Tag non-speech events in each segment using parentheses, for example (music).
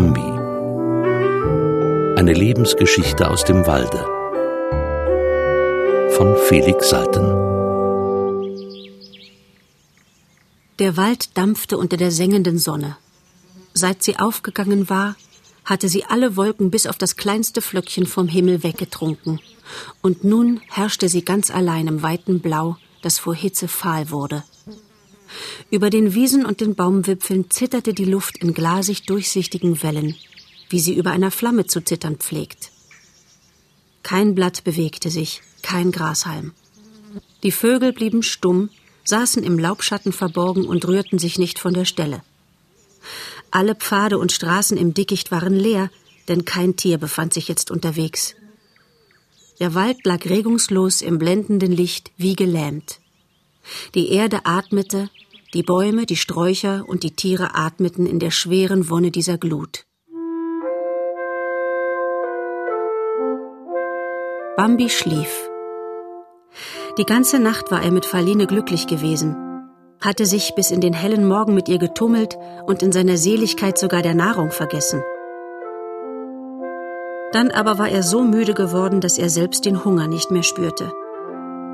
Bambi. Eine Lebensgeschichte aus dem Walde. Von Felix Salten. Der Wald dampfte unter der sengenden Sonne. Seit sie aufgegangen war, hatte sie alle Wolken bis auf das kleinste Flöckchen vom Himmel weggetrunken. Und nun herrschte sie ganz allein im weiten Blau, das vor Hitze fahl wurde. Über den Wiesen und den Baumwipfeln zitterte die Luft in glasig durchsichtigen Wellen, wie sie über einer Flamme zu zittern pflegt. Kein Blatt bewegte sich, kein Grashalm. Die Vögel blieben stumm, saßen im Laubschatten verborgen und rührten sich nicht von der Stelle. Alle Pfade und Straßen im Dickicht waren leer, denn kein Tier befand sich jetzt unterwegs. Der Wald lag regungslos im blendenden Licht wie gelähmt. Die Erde atmete, die Bäume, die Sträucher und die Tiere atmeten in der schweren Wonne dieser Glut. Bambi schlief. Die ganze Nacht war er mit Faline glücklich gewesen, hatte sich bis in den hellen Morgen mit ihr getummelt und in seiner Seligkeit sogar der Nahrung vergessen. Dann aber war er so müde geworden, dass er selbst den Hunger nicht mehr spürte.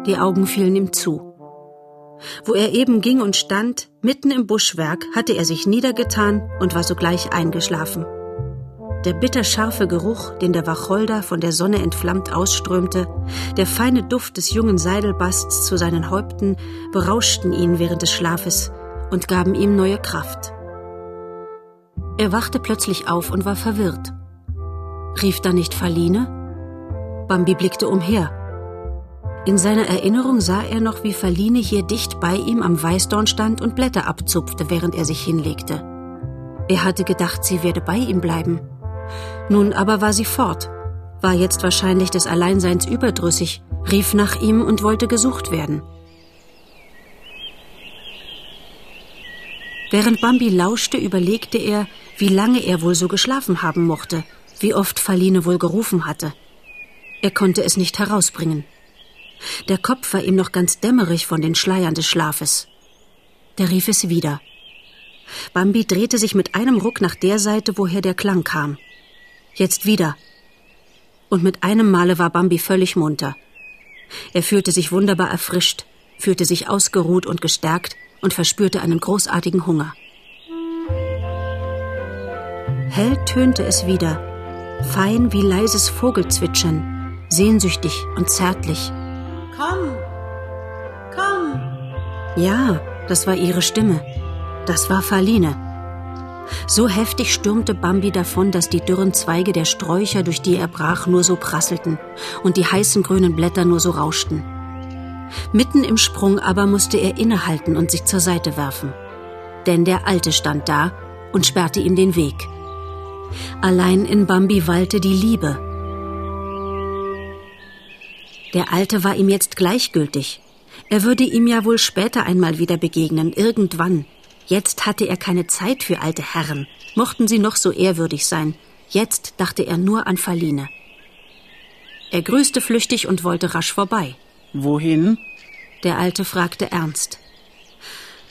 Die Augen fielen ihm zu. Wo er eben ging und stand, mitten im Buschwerk, hatte er sich niedergetan und war sogleich eingeschlafen. Der bitterscharfe Geruch, den der Wacholder von der Sonne entflammt ausströmte, der feine Duft des jungen Seidelbasts zu seinen Häupten berauschten ihn während des Schlafes und gaben ihm neue Kraft. Er wachte plötzlich auf und war verwirrt. Rief da nicht Faline? Bambi blickte umher. In seiner Erinnerung sah er noch, wie Faline hier dicht bei ihm am Weißdorn stand und Blätter abzupfte, während er sich hinlegte. Er hatte gedacht, sie werde bei ihm bleiben. Nun aber war sie fort, war jetzt wahrscheinlich des Alleinseins überdrüssig, rief nach ihm und wollte gesucht werden. Während Bambi lauschte, überlegte er, wie lange er wohl so geschlafen haben mochte wie oft Faline wohl gerufen hatte. Er konnte es nicht herausbringen. Der Kopf war ihm noch ganz dämmerig von den Schleiern des Schlafes. Da rief es wieder. Bambi drehte sich mit einem Ruck nach der Seite, woher der Klang kam. Jetzt wieder. Und mit einem Male war Bambi völlig munter. Er fühlte sich wunderbar erfrischt, fühlte sich ausgeruht und gestärkt und verspürte einen großartigen Hunger. Hell tönte es wieder, fein wie leises Vogelzwitschern, sehnsüchtig und zärtlich. Komm, komm. Ja, das war ihre Stimme. Das war Faline. So heftig stürmte Bambi davon, dass die dürren Zweige der Sträucher, durch die er brach, nur so prasselten und die heißen grünen Blätter nur so rauschten. Mitten im Sprung aber musste er innehalten und sich zur Seite werfen. Denn der Alte stand da und sperrte ihm den Weg. Allein in Bambi wallte die Liebe. Der Alte war ihm jetzt gleichgültig. Er würde ihm ja wohl später einmal wieder begegnen, irgendwann. Jetzt hatte er keine Zeit für alte Herren, mochten sie noch so ehrwürdig sein. Jetzt dachte er nur an Faline. Er grüßte flüchtig und wollte rasch vorbei. Wohin? Der Alte fragte ernst.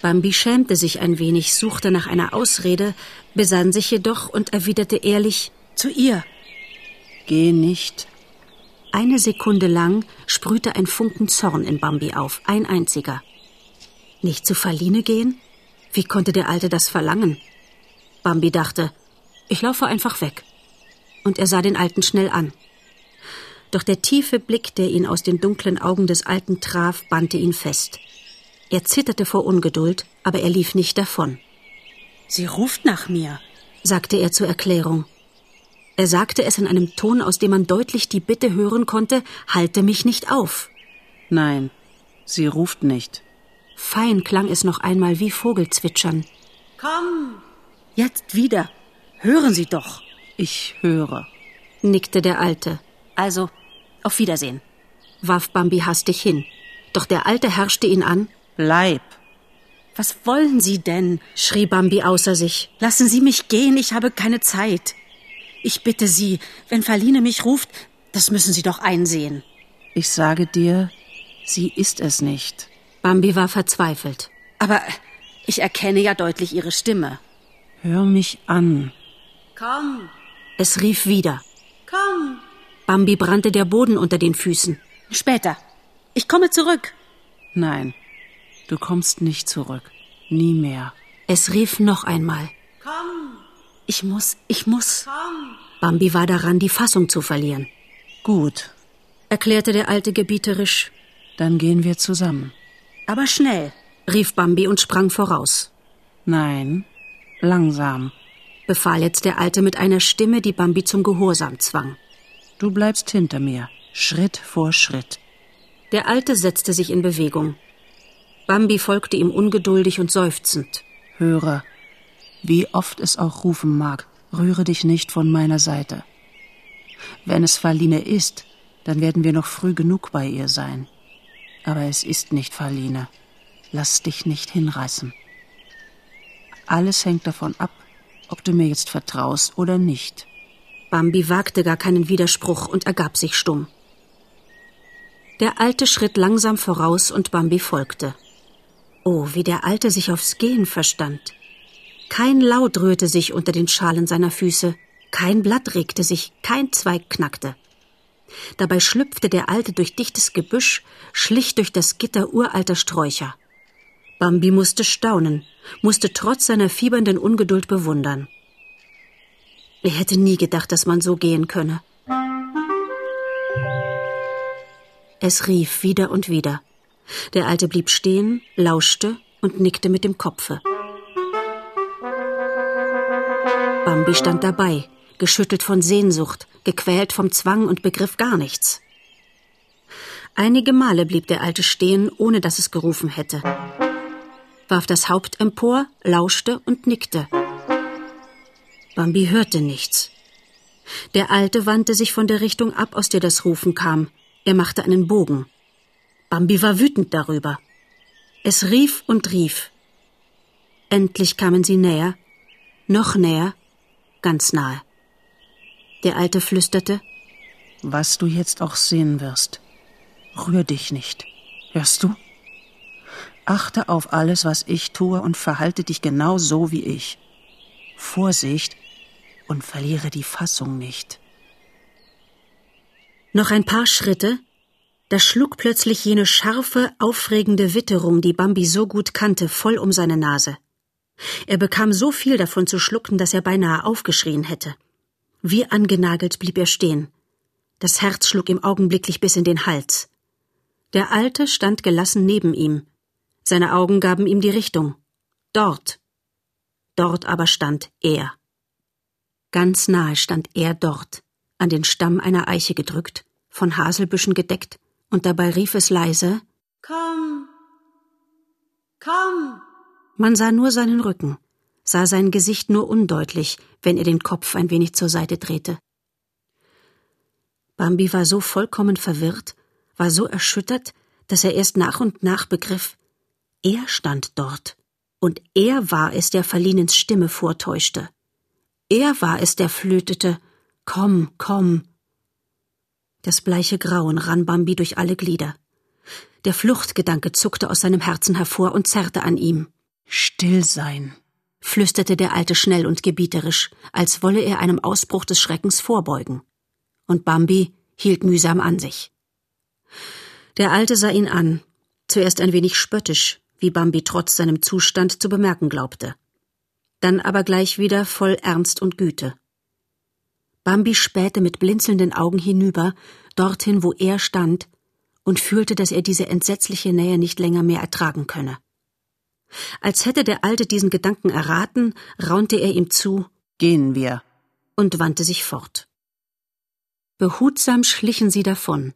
Bambi schämte sich ein wenig, suchte nach einer Ausrede, besann sich jedoch und erwiderte ehrlich Zu ihr. Geh nicht. Eine Sekunde lang sprühte ein Funken Zorn in Bambi auf, ein einziger. Nicht zu Faline gehen? Wie konnte der Alte das verlangen? Bambi dachte, ich laufe einfach weg. Und er sah den Alten schnell an. Doch der tiefe Blick, der ihn aus den dunklen Augen des Alten traf, bannte ihn fest. Er zitterte vor Ungeduld, aber er lief nicht davon. Sie ruft nach mir, sagte er zur Erklärung. Er sagte es in einem Ton, aus dem man deutlich die Bitte hören konnte, halte mich nicht auf. Nein, sie ruft nicht. Fein klang es noch einmal wie Vogelzwitschern. Komm! Jetzt wieder. Hören Sie doch. Ich höre, nickte der Alte. Also, auf Wiedersehen, warf Bambi hastig hin. Doch der Alte herrschte ihn an. Bleib. Was wollen Sie denn? schrie Bambi außer sich. Lassen Sie mich gehen, ich habe keine Zeit. Ich bitte Sie, wenn Faline mich ruft, das müssen Sie doch einsehen. Ich sage dir, sie ist es nicht. Bambi war verzweifelt. Aber ich erkenne ja deutlich Ihre Stimme. Hör mich an. Komm, Es rief wieder. komm. Bambi brannte der Boden unter den Füßen. Später. Ich komme zurück. Nein, du kommst nicht zurück. Nie mehr. Es rief noch einmal. Komm, Ich muss, ich muss. komm. Bambi war daran, die Fassung zu verlieren, Gut, erklärte der Alte gebieterisch. dann gehen wir zusammen. Aber schnell. rief Bambi und sprang voraus. Nein, langsam. befahl jetzt der Alte mit einer Stimme, die Bambi zum Gehorsam zwang. Du bleibst hinter mir, Schritt vor Schritt. Der Alte setzte sich in Bewegung. Bambi folgte ihm ungeduldig und seufzend. Höre, wie oft es auch rufen mag, rühre dich nicht von meiner Seite. Wenn es Faline ist, dann werden wir noch früh genug bei ihr sein. Aber es ist nicht Faline. Lass dich nicht hinreißen. Alles hängt davon ab, ob du mir jetzt vertraust oder nicht. Bambi wagte gar keinen Widerspruch und ergab sich stumm. Der Alte schritt langsam voraus und Bambi folgte. Oh, wie der Alte sich aufs Gehen verstand. Kein Laut rührte sich unter den Schalen seiner Füße, kein Blatt regte sich, kein Zweig knackte. Dabei schlüpfte der Alte durch dichtes Gebüsch, schlich durch das Gitter uralter Sträucher. Bambi musste staunen, musste trotz seiner fiebernden Ungeduld bewundern. Er hätte nie gedacht, dass man so gehen könne. Es rief wieder und wieder. Der Alte blieb stehen, lauschte und nickte mit dem Kopfe. Bambi stand dabei, geschüttelt von Sehnsucht, gequält vom Zwang und begriff gar nichts. Einige Male blieb der Alte stehen, ohne dass es gerufen hätte, warf das Haupt empor, lauschte und nickte. Bambi hörte nichts. Der Alte wandte sich von der Richtung ab, aus der das Rufen kam. Er machte einen Bogen. Bambi war wütend darüber. Es rief und rief. Endlich kamen sie näher, noch näher, ganz nahe. Der Alte flüsterte, Was du jetzt auch sehen wirst, rühr dich nicht. Hörst du? Achte auf alles, was ich tue und verhalte dich genau so wie ich. Vorsicht und verliere die Fassung nicht. Noch ein paar Schritte, da schlug plötzlich jene scharfe, aufregende Witterung, die Bambi so gut kannte, voll um seine Nase. Er bekam so viel davon zu schlucken, dass er beinahe aufgeschrien hätte. Wie angenagelt blieb er stehen. Das Herz schlug ihm augenblicklich bis in den Hals. Der Alte stand gelassen neben ihm. Seine Augen gaben ihm die Richtung. Dort. Dort aber stand er. Ganz nahe stand er dort, an den Stamm einer Eiche gedrückt, von Haselbüschen gedeckt, und dabei rief es leise Komm, komm. Man sah nur seinen Rücken, sah sein Gesicht nur undeutlich, wenn er den Kopf ein wenig zur Seite drehte. Bambi war so vollkommen verwirrt, war so erschüttert, dass er erst nach und nach begriff, er stand dort, und er war es, der Verlinens Stimme vortäuschte. Er war es, der flötete Komm, komm. Das bleiche Grauen rann Bambi durch alle Glieder. Der Fluchtgedanke zuckte aus seinem Herzen hervor und zerrte an ihm. Still sein. flüsterte der Alte schnell und gebieterisch, als wolle er einem Ausbruch des Schreckens vorbeugen. Und Bambi hielt mühsam an sich. Der Alte sah ihn an, zuerst ein wenig spöttisch, wie Bambi trotz seinem Zustand zu bemerken glaubte. Dann aber gleich wieder voll Ernst und Güte. Bambi spähte mit blinzelnden Augen hinüber, dorthin, wo er stand, und fühlte, dass er diese entsetzliche Nähe nicht länger mehr ertragen könne. Als hätte der Alte diesen Gedanken erraten, raunte er ihm zu Gehen wir. und wandte sich fort. Behutsam schlichen sie davon.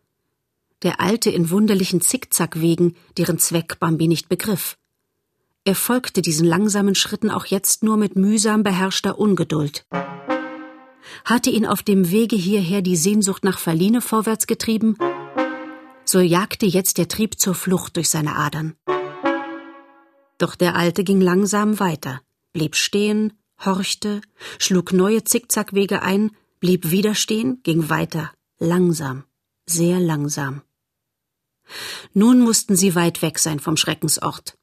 Der Alte in wunderlichen Zickzackwegen, deren Zweck Bambi nicht begriff. Er folgte diesen langsamen Schritten auch jetzt nur mit mühsam beherrschter Ungeduld. Hatte ihn auf dem Wege hierher die Sehnsucht nach Verline vorwärts getrieben, so jagte jetzt der Trieb zur Flucht durch seine Adern. Doch der Alte ging langsam weiter, blieb stehen, horchte, schlug neue Zickzackwege ein, blieb wieder stehen, ging weiter, langsam, sehr langsam. Nun mussten sie weit weg sein vom Schreckensort.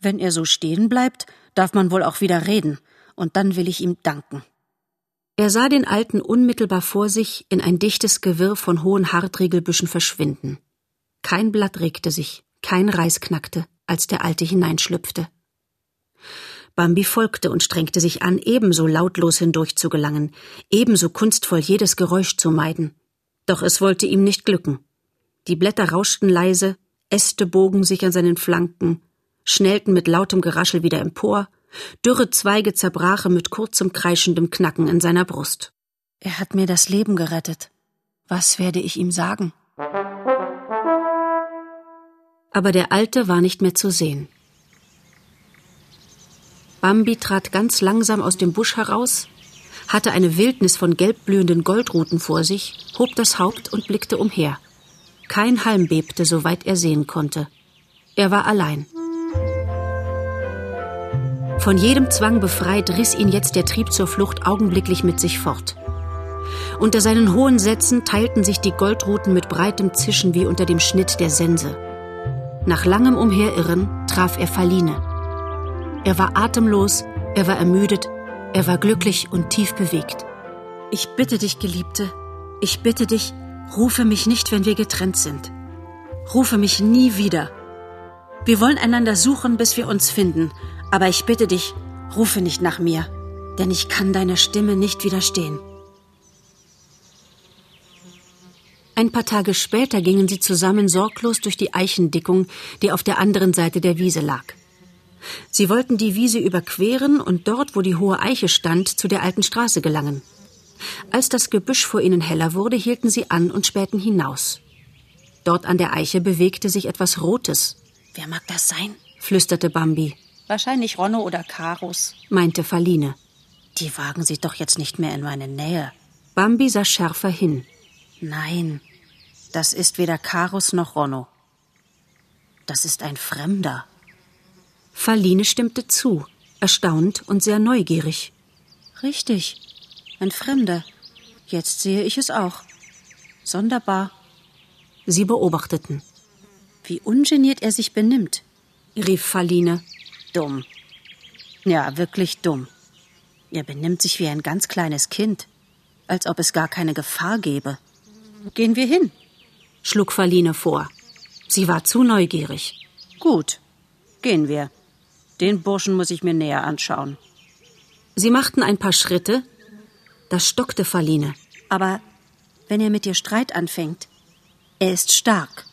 Wenn er so stehen bleibt, darf man wohl auch wieder reden, und dann will ich ihm danken. Er sah den Alten unmittelbar vor sich in ein dichtes Gewirr von hohen Hartriegelbüschen verschwinden. Kein Blatt regte sich, kein Reis knackte, als der Alte hineinschlüpfte. Bambi folgte und strengte sich an, ebenso lautlos hindurch zu gelangen, ebenso kunstvoll jedes Geräusch zu meiden. Doch es wollte ihm nicht glücken. Die Blätter rauschten leise, Äste bogen sich an seinen Flanken, schnellten mit lautem Geraschel wieder empor, dürre Zweige zerbrachen mit kurzem kreischendem Knacken in seiner Brust. Er hat mir das Leben gerettet. Was werde ich ihm sagen? Aber der Alte war nicht mehr zu sehen. Bambi trat ganz langsam aus dem Busch heraus, hatte eine Wildnis von gelbblühenden Goldruten vor sich, hob das Haupt und blickte umher. Kein Halm bebte, soweit er sehen konnte. Er war allein. Von jedem Zwang befreit, riss ihn jetzt der Trieb zur Flucht augenblicklich mit sich fort. Unter seinen hohen Sätzen teilten sich die Goldruten mit breitem Zischen wie unter dem Schnitt der Sense. Nach langem Umherirren traf er Faline. Er war atemlos, er war ermüdet, er war glücklich und tief bewegt. Ich bitte dich, Geliebte, ich bitte dich, rufe mich nicht, wenn wir getrennt sind. Rufe mich nie wieder. Wir wollen einander suchen, bis wir uns finden, aber ich bitte dich, rufe nicht nach mir, denn ich kann deiner Stimme nicht widerstehen. Ein paar Tage später gingen sie zusammen sorglos durch die Eichendickung, die auf der anderen Seite der Wiese lag. Sie wollten die Wiese überqueren und dort, wo die hohe Eiche stand, zu der alten Straße gelangen. Als das Gebüsch vor ihnen heller wurde, hielten sie an und spähten hinaus. Dort an der Eiche bewegte sich etwas Rotes. Wer mag das sein? flüsterte Bambi. Wahrscheinlich Ronno oder Karus, meinte Faline. Die wagen sich doch jetzt nicht mehr in meine Nähe. Bambi sah schärfer hin. Nein, das ist weder Karus noch Ronno. Das ist ein Fremder. Faline stimmte zu, erstaunt und sehr neugierig. Richtig, ein Fremder. Jetzt sehe ich es auch. Sonderbar. Sie beobachteten. Wie ungeniert er sich benimmt, rief Faline. Dumm. Ja, wirklich dumm. Er benimmt sich wie ein ganz kleines Kind, als ob es gar keine Gefahr gäbe. Gehen wir hin, schlug Faline vor. Sie war zu neugierig. Gut, gehen wir. Den Burschen muss ich mir näher anschauen. Sie machten ein paar Schritte. Da stockte Faline. Aber wenn er mit dir Streit anfängt, er ist stark.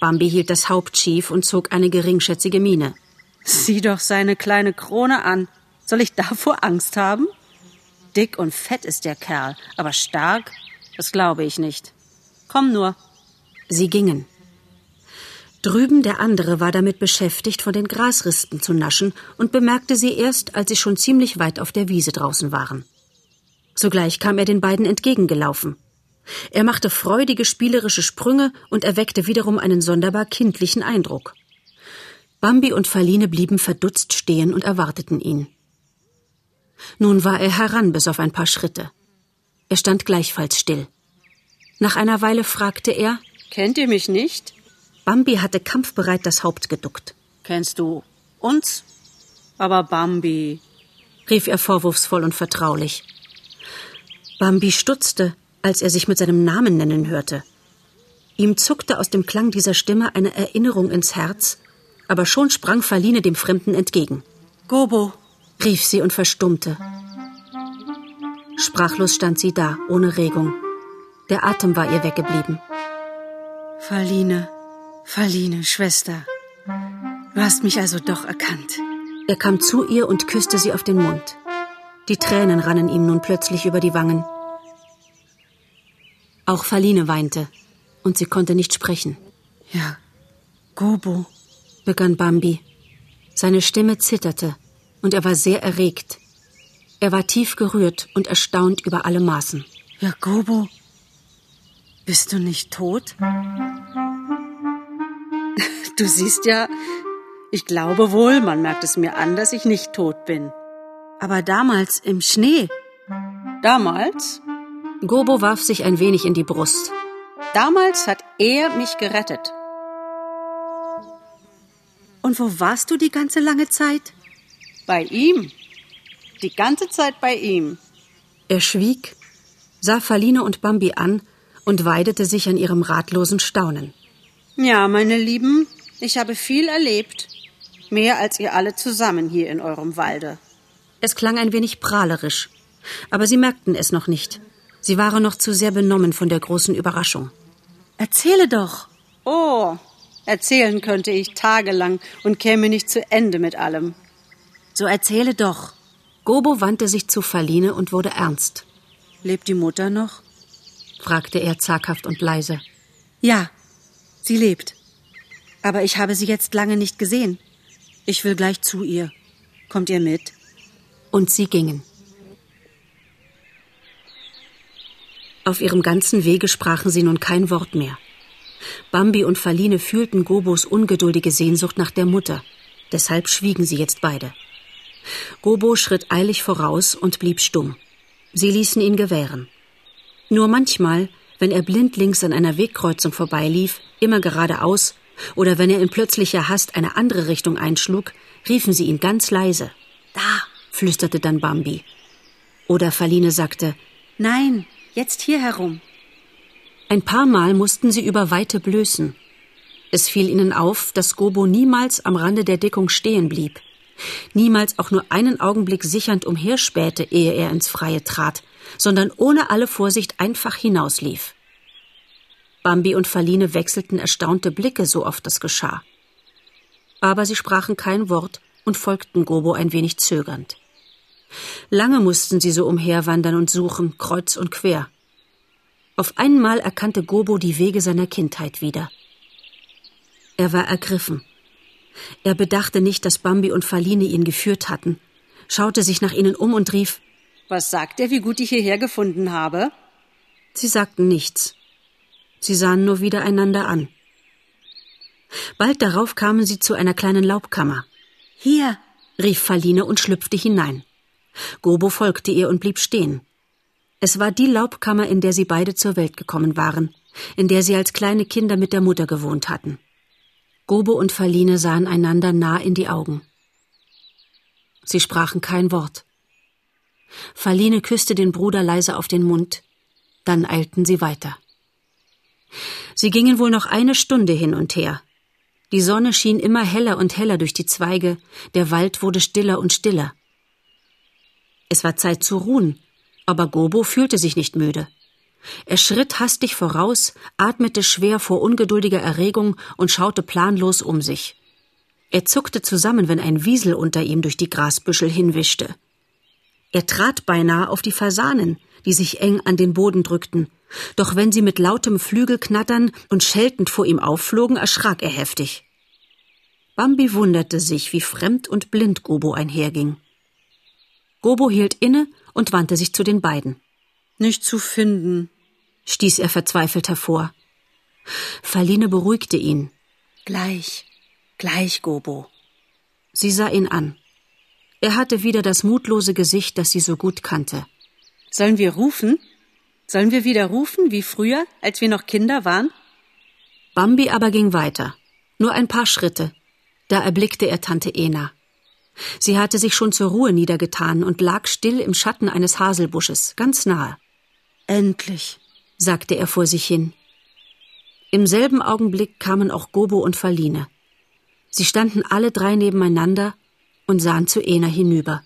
Bambi hielt das Haupt schief und zog eine geringschätzige Miene. Sieh doch seine kleine Krone an. Soll ich davor Angst haben? Dick und fett ist der Kerl, aber stark? Das glaube ich nicht. Komm nur. Sie gingen. Drüben der andere war damit beschäftigt, von den Grasrispen zu naschen und bemerkte sie erst, als sie schon ziemlich weit auf der Wiese draußen waren. Sogleich kam er den beiden entgegengelaufen. Er machte freudige spielerische Sprünge und erweckte wiederum einen sonderbar kindlichen Eindruck. Bambi und Faline blieben verdutzt stehen und erwarteten ihn. Nun war er heran bis auf ein paar Schritte. Er stand gleichfalls still. Nach einer Weile fragte er Kennt ihr mich nicht? Bambi hatte kampfbereit das Haupt geduckt. Kennst du uns? Aber Bambi, rief er vorwurfsvoll und vertraulich. Bambi stutzte, als er sich mit seinem Namen nennen hörte. Ihm zuckte aus dem Klang dieser Stimme eine Erinnerung ins Herz, aber schon sprang Faline dem Fremden entgegen. Gobo, rief sie und verstummte. Sprachlos stand sie da, ohne Regung. Der Atem war ihr weggeblieben. Faline, Faline, Schwester. Du hast mich also doch erkannt. Er kam zu ihr und küsste sie auf den Mund. Die Tränen rannen ihm nun plötzlich über die Wangen. Auch Faline weinte, und sie konnte nicht sprechen. Ja, Gobo, begann Bambi. Seine Stimme zitterte, und er war sehr erregt. Er war tief gerührt und erstaunt über alle Maßen. Ja, Gobo, bist du nicht tot? (laughs) Du siehst ja, ich glaube wohl, man merkt es mir an, dass ich nicht tot bin. Aber damals im Schnee. Damals? Gobo warf sich ein wenig in die Brust. Damals hat er mich gerettet. Und wo warst du die ganze lange Zeit? Bei ihm. Die ganze Zeit bei ihm. Er schwieg, sah Faline und Bambi an und weidete sich an ihrem ratlosen Staunen. Ja, meine Lieben, ich habe viel erlebt. Mehr als ihr alle zusammen hier in eurem Walde. Es klang ein wenig prahlerisch, aber sie merkten es noch nicht. Sie waren noch zu sehr benommen von der großen Überraschung. Erzähle doch. Oh, erzählen könnte ich tagelang und käme nicht zu Ende mit allem. So erzähle doch. Gobo wandte sich zu Faline und wurde ernst. Lebt die Mutter noch? fragte er zaghaft und leise. Ja, sie lebt. Aber ich habe sie jetzt lange nicht gesehen. Ich will gleich zu ihr. Kommt ihr mit? Und sie gingen. Auf ihrem ganzen Wege sprachen sie nun kein Wort mehr. Bambi und Faline fühlten Gobos ungeduldige Sehnsucht nach der Mutter. Deshalb schwiegen sie jetzt beide. Gobo schritt eilig voraus und blieb stumm. Sie ließen ihn gewähren. Nur manchmal, wenn er blindlings an einer Wegkreuzung vorbeilief, immer geradeaus, oder wenn er in plötzlicher Hast eine andere Richtung einschlug, riefen sie ihn ganz leise. Da, flüsterte dann Bambi. Oder Faline sagte, Nein, Jetzt hier herum. Ein paar Mal mussten sie über Weite blößen. Es fiel ihnen auf, dass Gobo niemals am Rande der Deckung stehen blieb, niemals auch nur einen Augenblick sichernd umherspähte, ehe er ins Freie trat, sondern ohne alle Vorsicht einfach hinauslief. Bambi und Faline wechselten erstaunte Blicke, so oft das geschah. Aber sie sprachen kein Wort und folgten Gobo ein wenig zögernd. Lange mussten sie so umherwandern und suchen, kreuz und quer. Auf einmal erkannte Gobo die Wege seiner Kindheit wieder. Er war ergriffen. Er bedachte nicht, dass Bambi und Faline ihn geführt hatten, schaute sich nach ihnen um und rief Was sagt er, wie gut ich hierher gefunden habe? Sie sagten nichts. Sie sahen nur wieder einander an. Bald darauf kamen sie zu einer kleinen Laubkammer. Hier, rief Faline und schlüpfte hinein. Gobo folgte ihr und blieb stehen. Es war die Laubkammer, in der sie beide zur Welt gekommen waren, in der sie als kleine Kinder mit der Mutter gewohnt hatten. Gobo und Faline sahen einander nah in die Augen. Sie sprachen kein Wort. Faline küsste den Bruder leise auf den Mund, dann eilten sie weiter. Sie gingen wohl noch eine Stunde hin und her. Die Sonne schien immer heller und heller durch die Zweige, der Wald wurde stiller und stiller. Es war Zeit zu ruhen, aber Gobo fühlte sich nicht müde. Er schritt hastig voraus, atmete schwer vor ungeduldiger Erregung und schaute planlos um sich. Er zuckte zusammen, wenn ein Wiesel unter ihm durch die Grasbüschel hinwischte. Er trat beinahe auf die Fasanen, die sich eng an den Boden drückten, doch wenn sie mit lautem Flügelknattern und scheltend vor ihm aufflogen, erschrak er heftig. Bambi wunderte sich, wie fremd und blind Gobo einherging. Gobo hielt inne und wandte sich zu den beiden. Nicht zu finden, stieß er verzweifelt hervor. Faline beruhigte ihn. Gleich, gleich, Gobo. Sie sah ihn an. Er hatte wieder das mutlose Gesicht, das sie so gut kannte. Sollen wir rufen? Sollen wir wieder rufen, wie früher, als wir noch Kinder waren? Bambi aber ging weiter. Nur ein paar Schritte. Da erblickte er Tante Ena. Sie hatte sich schon zur Ruhe niedergetan und lag still im Schatten eines Haselbusches, ganz nahe. Endlich, sagte er vor sich hin. Im selben Augenblick kamen auch Gobo und Faline. Sie standen alle drei nebeneinander und sahen zu Ena hinüber.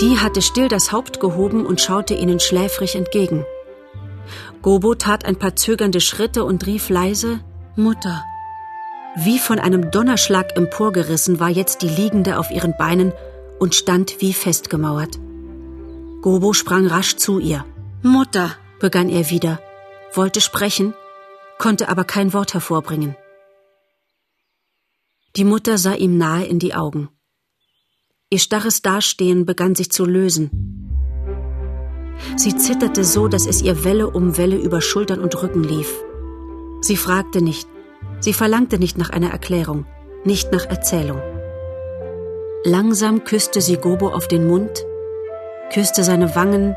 Die hatte still das Haupt gehoben und schaute ihnen schläfrig entgegen. Gobo tat ein paar zögernde Schritte und rief leise Mutter. Wie von einem Donnerschlag emporgerissen war jetzt die Liegende auf ihren Beinen und stand wie festgemauert. Gobo sprang rasch zu ihr. Mutter, begann er wieder, wollte sprechen, konnte aber kein Wort hervorbringen. Die Mutter sah ihm nahe in die Augen. Ihr starres Dastehen begann sich zu lösen. Sie zitterte so, dass es ihr Welle um Welle über Schultern und Rücken lief. Sie fragte nicht, Sie verlangte nicht nach einer Erklärung, nicht nach Erzählung. Langsam küsste sie Gobo auf den Mund, küsste seine Wangen,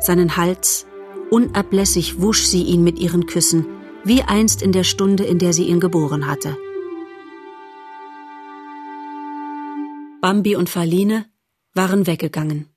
seinen Hals, unablässig wusch sie ihn mit ihren Küssen, wie einst in der Stunde, in der sie ihn geboren hatte. Bambi und Faline, waren weggegangen.